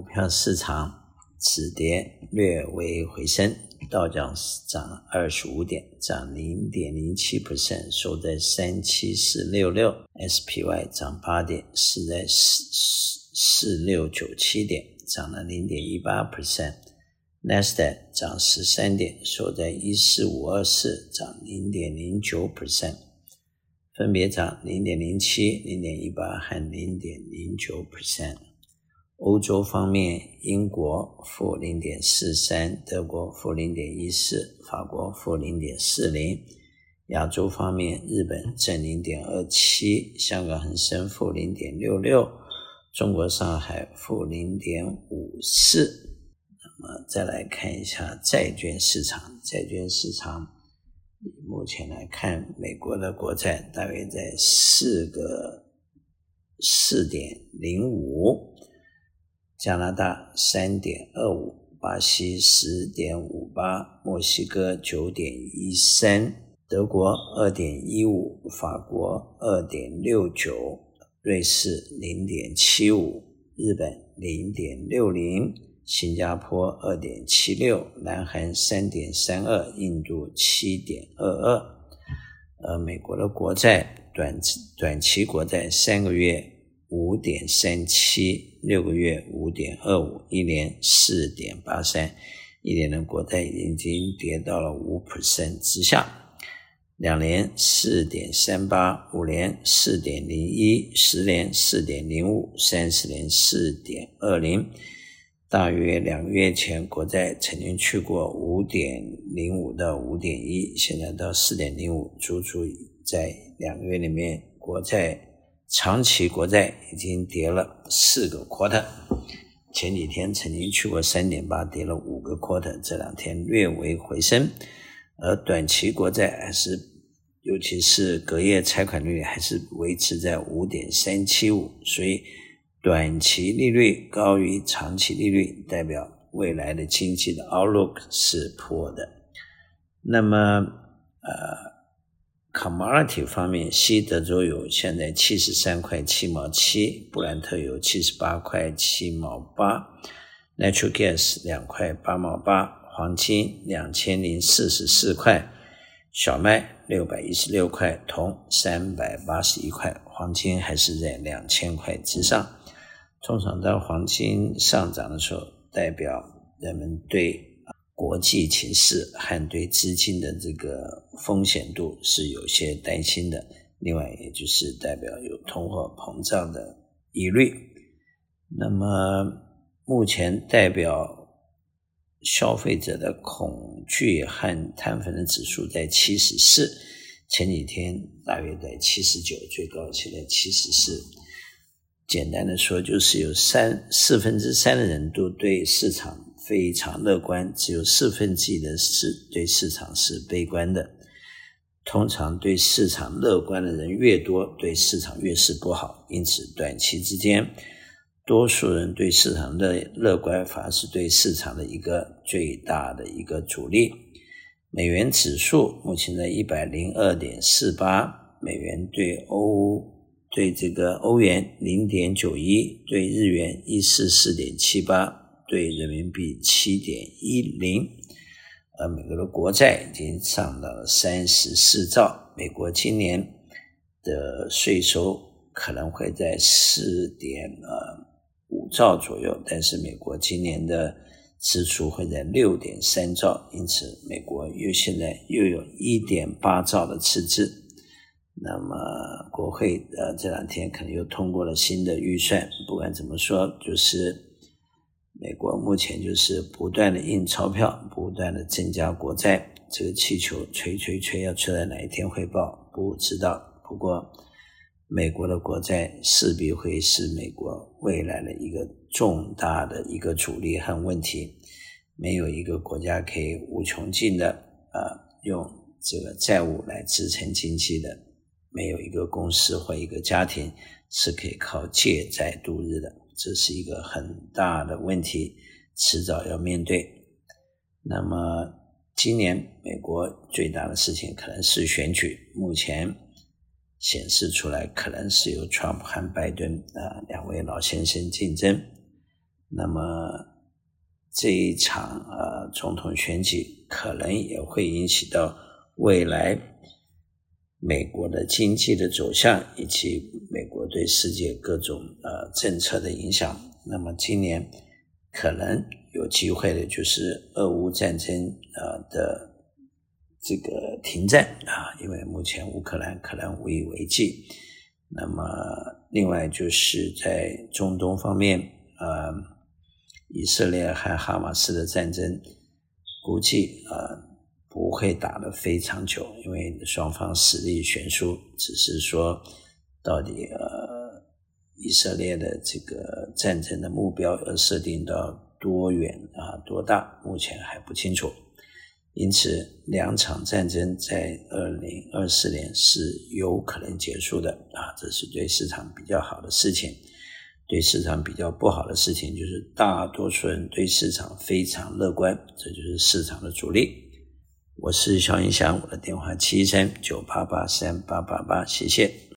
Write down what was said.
股票市场止跌略微回升，道琼斯涨二十五点，涨零点零七 percent，收在三七四六六；SPY 涨八点，是在四四四六九七点，涨了零点一八 percent；纳斯达克涨十三点，收在一四五二四，涨零点零九 percent，分别涨零点零七、零点一八和零点零九 percent。欧洲方面，英国负零点四三，德国负零点一四，法国负零点四零。亚洲方面，日本正零点二七，香港恒生负零点六六，中国上海负零点五四。那么再来看一下债券市场，债券市场目前来看，美国的国债大约在四个四点零五。加拿大三点二五，巴西十点五八，墨西哥九点一三，德国二点一五，法国二点六九，瑞士零点七五，日本零点六零，新加坡二点七六，南韩三点三二，印度七点二二。呃，美国的国债短短期国债三个月。五点三七，六个月五点二五，一年四点八三，一年的国债已经跌到了五 percent 之下，两年四点三八，五年四点零一，十年四点零五，三十年四点二零。大约两个月前，国债曾经去过五点零五到五点一，现在到四点零五，足足在两个月里面，国债。长期国债已经跌了四个 quarter，前几天曾经去过三点八，跌了五个 quarter，这两天略微回升，而短期国债还是，尤其是隔夜拆款率还是维持在五点三七五，所以短期利率高于长期利率，代表未来的经济的 outlook 是 poor 的。那么，呃。Commodity 方面，西德州油现在七十三块七毛七，布兰特油七十八块七毛八，Natural Gas 两块八毛八，黄金两千零四十四块，小麦六百一十六块，铜三百八十一块，黄金还是在两千块之上。通常当黄金上涨的时候，代表人们对。国际情势和对资金的这个风险度是有些担心的，另外也就是代表有通货膨胀的疑虑。那么目前代表消费者的恐惧和摊分的指数在七十四，前几天大约在七十九，最高现在七十四。简单的说，就是有三四分之三的人都对市场。非常乐观，只有四分之一的市对市场是悲观的。通常对市场乐观的人越多，对市场越是不好。因此，短期之间，多数人对市场的乐观，反而是对市场的一个最大的一个阻力。美元指数目前在一百零二点四八，美元对欧对这个欧元零点九一，对日元一四四点七八。对人民币七点一零，而美国的国债已经上到了三十四兆。美国今年的税收可能会在四点呃五兆左右，但是美国今年的支出会在六点三兆，因此美国又现在又有一点八兆的赤字。那么国会呃这两天可能又通过了新的预算，不管怎么说，就是。美国目前就是不断的印钞票，不断的增加国债，这个气球吹吹吹，要吹到哪一天会爆，不知道。不过，美国的国债势必会是美国未来的一个重大的一个阻力和问题。没有一个国家可以无穷尽的啊、用这个债务来支撑经济的，没有一个公司或一个家庭是可以靠借债度日的。这是一个很大的问题，迟早要面对。那么，今年美国最大的事情可能是选举，目前显示出来可能是由川普和拜登啊两位老先生竞争。那么这一场呃总统选举可能也会引起到未来美国的经济的走向，以及美国对世界各种呃政策的影响。那么今年可能有机会的就是俄乌战争呃的这个停战啊，因为目前乌克兰可能无以为继。那么另外就是在中东方面，呃，以色列和哈马斯的战争估计呃不会打得非常久，因为双方实力悬殊，只是说到底呃。以色列的这个战争的目标要设定到多远啊，多大？目前还不清楚。因此，两场战争在二零二四年是有可能结束的啊，这是对市场比较好的事情。对市场比较不好的事情就是，大多数人对市场非常乐观，这就是市场的主力。我是小云祥，我的电话七三九八八三八八八，谢谢。